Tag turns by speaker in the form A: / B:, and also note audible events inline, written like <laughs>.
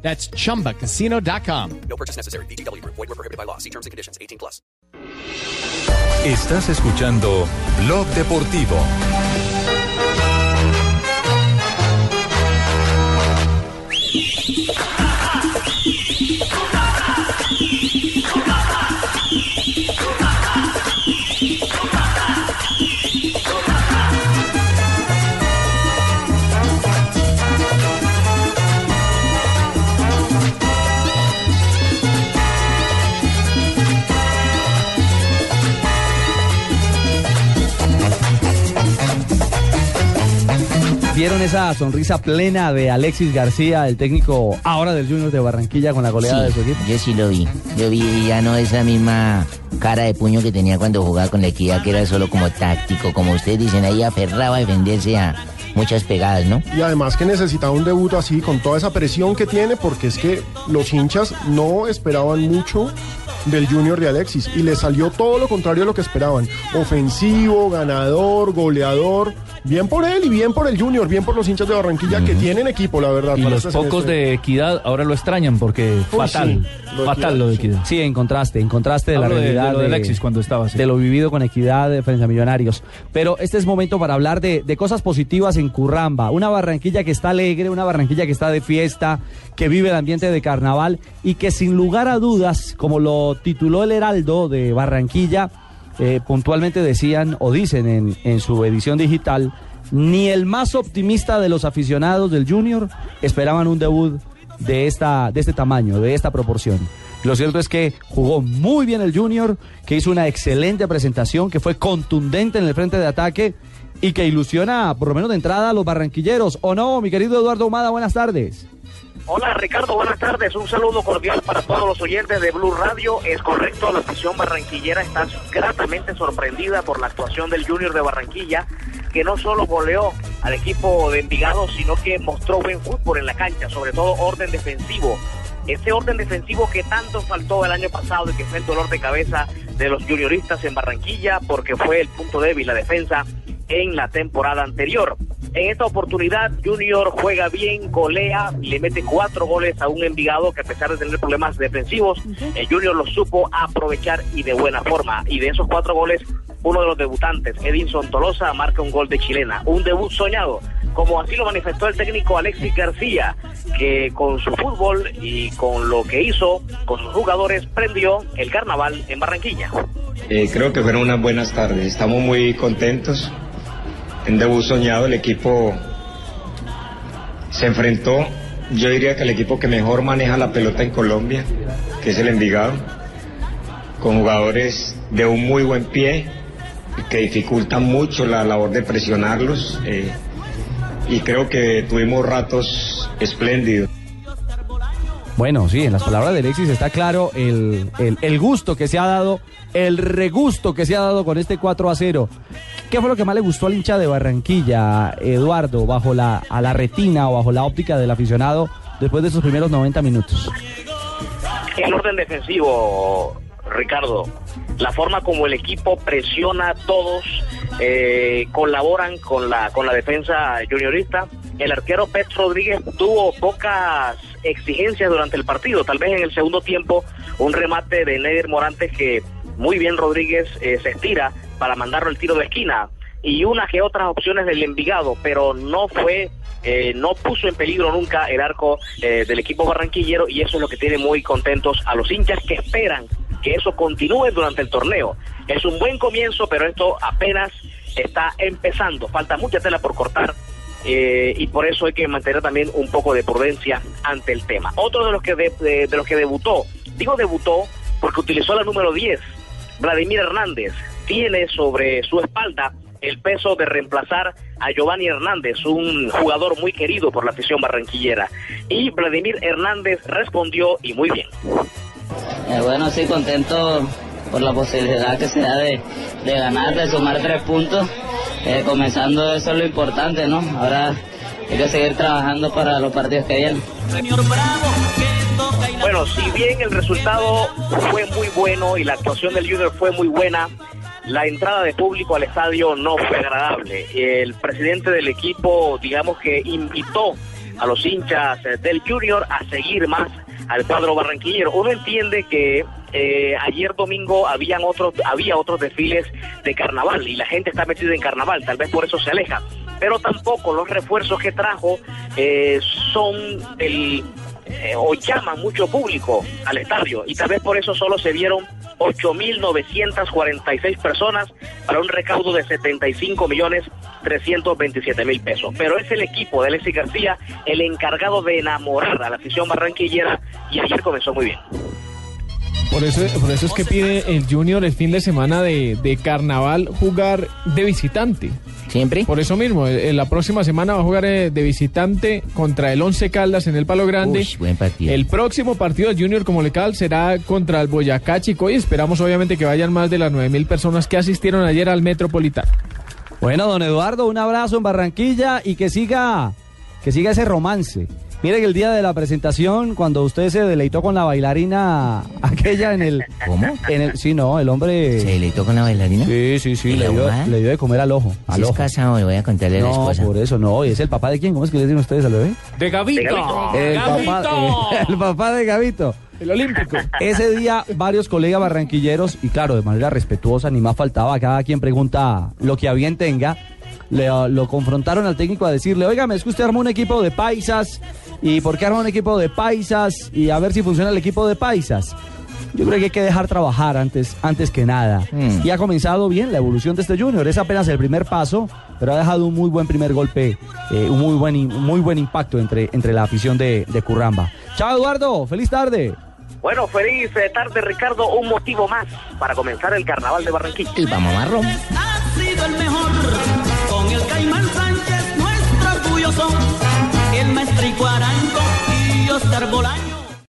A: That's chumbacasino.com.
B: No purchase necessary. BGW. Void were prohibited by law. See terms and conditions. 18 plus.
C: Estás escuchando Blog Deportivo.
D: ¿Vieron esa sonrisa plena de Alexis García, el técnico ahora del Junior de Barranquilla con la goleada de su equipo?
E: Yo sí lo vi. Yo vi ya no esa misma cara de puño que tenía cuando jugaba con la equidad, que era solo como táctico, como ustedes dicen, ahí aferraba a defenderse a muchas pegadas, ¿no?
F: Y además que necesitaba un debut así, con toda esa presión que tiene, porque es que los hinchas no esperaban mucho del Junior de Alexis y le salió todo lo contrario a lo que esperaban. Ofensivo, ganador, goleador. Bien por él y bien por el Junior, bien por los hinchas de Barranquilla que tienen equipo, la verdad.
G: Y
F: para
G: los pocos de equidad ahora lo extrañan porque
F: Uy,
G: fatal,
F: sí, lo de
G: fatal
F: Equidad,
G: lo de
F: sí.
G: equidad.
D: Sí, en contraste, en contraste de
G: Hablo
D: la
G: de- de
D: realidad
G: lo de Alexis cuando estaba así.
D: de lo vivido con equidad de frente a Millonarios. Pero este es momento para hablar de, de cosas positivas en Curramba. Una Barranquilla que está alegre, una Barranquilla que está de fiesta, que vive el ambiente de carnaval y que sin lugar a dudas, como lo tituló el Heraldo de Barranquilla, eh, puntualmente decían o dicen en, en su edición digital, ni el más optimista de los aficionados del Junior esperaban un debut de, esta, de este tamaño, de esta proporción. Lo cierto es que jugó muy bien el Junior, que hizo una excelente presentación, que fue contundente en el frente de ataque y que ilusiona, por lo menos de entrada, a los barranquilleros. ¿O no, mi querido Eduardo Humada? Buenas tardes.
H: Hola Ricardo, buenas tardes. Un saludo cordial para todos los oyentes de Blue Radio. Es correcto, la afición barranquillera está gratamente sorprendida por la actuación del Junior de Barranquilla, que no solo goleó al equipo de Envigado, sino que mostró buen fútbol en la cancha, sobre todo orden defensivo. Ese orden defensivo que tanto faltó el año pasado y que fue el dolor de cabeza de los junioristas en Barranquilla, porque fue el punto débil la defensa en la temporada anterior. En esta oportunidad, Junior juega bien, golea, le mete cuatro goles a un Envigado que a pesar de tener problemas defensivos, el Junior lo supo aprovechar y de buena forma. Y de esos cuatro goles, uno de los debutantes, Edinson Tolosa, marca un gol de chilena. Un debut soñado, como así lo manifestó el técnico Alexis García, que con su fútbol y con lo que hizo con sus jugadores prendió el carnaval en Barranquilla.
I: Eh, creo que fueron unas buenas tardes. Estamos muy contentos. En debut soñado el equipo se enfrentó, yo diría que el equipo que mejor maneja la pelota en Colombia, que es el Envigado, con jugadores de un muy buen pie, que dificultan mucho la labor de presionarlos. eh, y creo que tuvimos ratos espléndidos.
D: Bueno, sí, en las palabras de Alexis está claro el, el- el gusto que se ha dado, el regusto que se ha dado con este 4 a 0. ¿Qué fue lo que más le gustó al hincha de Barranquilla, Eduardo, bajo la, a la retina o bajo la óptica del aficionado después de esos primeros 90 minutos?
H: El orden defensivo, Ricardo, la forma como el equipo presiona a todos, eh, colaboran con la con la defensa juniorista. El arquero Pet Rodríguez tuvo pocas exigencias durante el partido, tal vez en el segundo tiempo un remate de Neder Morantes que muy bien Rodríguez eh, se estira para mandarlo el tiro de esquina y unas que otras opciones del Envigado, pero no fue, eh, no puso en peligro nunca el arco eh, del equipo barranquillero y eso es lo que tiene muy contentos a los hinchas que esperan que eso continúe durante el torneo. Es un buen comienzo, pero esto apenas está empezando, falta mucha tela por cortar. Eh, y por eso hay que mantener también un poco de prudencia ante el tema. Otro de los que de, los que debutó, digo debutó porque utilizó la número 10, Vladimir Hernández, tiene sobre su espalda el peso de reemplazar a Giovanni Hernández, un jugador muy querido por la afición barranquillera. Y Vladimir Hernández respondió y muy bien.
E: Eh, bueno, sí, contento
J: por la posibilidad que se da de, de ganar, de sumar tres puntos. Eh, comenzando eso es lo importante, ¿no? Ahora hay que seguir trabajando para los partidos que vienen.
K: Bueno, si bien el resultado fue muy bueno y la actuación del Junior fue muy buena, la entrada de público al estadio no fue agradable. El presidente del equipo, digamos que invitó a los hinchas del Junior a seguir más al cuadro barranquillero. Uno entiende que eh, ayer domingo habían otros, había otros desfiles de carnaval y la gente está metida en carnaval, tal vez por eso se aleja. Pero tampoco los refuerzos que trajo eh, son el eh, o llaman mucho público al estadio y tal vez por eso solo se vieron 8.946 personas para un recaudo de 75 millones 327 mil pesos. Pero es el equipo de Alexis García el encargado de enamorar a la afición barranquillera y ayer comenzó muy bien.
L: Por eso, por eso es que pide el Junior el fin de semana de, de carnaval jugar de visitante.
I: ¿Siempre?
L: Por eso mismo, en la próxima semana va a jugar eh, de visitante contra el Once Caldas en el Palo Grande.
I: Uy, buen partido.
L: El próximo partido del Junior como local será contra el Boyacá Chico y esperamos obviamente que vayan más de las nueve mil personas que asistieron ayer al Metropolitano.
D: Bueno, don Eduardo, un abrazo en Barranquilla y que siga, que siga ese romance. Mire que el día de la presentación, cuando usted se deleitó con la bailarina <laughs> aquella en el...
I: ¿Cómo?
D: En el, sí, no, el hombre...
I: ¿Se deleitó con la bailarina?
D: Sí, sí, sí,
I: ¿Y
D: le dio, le dio de comer al ojo. Al
I: Si es casado, le voy a contarle a la
D: No, por eso no. ¿Y es el papá de quién? ¿Cómo es que le dicen ustedes al bebé?
L: De Gavito.
D: El papá, <laughs> el papá de Gavito.
L: El Olímpico.
D: Ese día varios colegas barranquilleros, y claro, de manera respetuosa, ni más faltaba, cada quien pregunta lo que a bien tenga, le, uh, lo confrontaron al técnico a decirle, oiga, es que usted armó un equipo de paisas, ¿y por qué armó un equipo de paisas? Y a ver si funciona el equipo de paisas. Yo creo que hay que dejar trabajar antes, antes que nada.
I: Mm.
D: Y ha comenzado bien la evolución de este Junior. Es apenas el primer paso, pero ha dejado un muy buen primer golpe, eh, un muy buen, un muy buen impacto entre, entre la afición de, de Curramba. Chao Eduardo, feliz tarde.
K: Bueno, feliz eh, tarde Ricardo, un motivo más para comenzar el carnaval de Barranquilla.
I: Y vamos marrón.
M: Ha sido el mejor yo son el maestro Iguarango y Oscar Bolaño.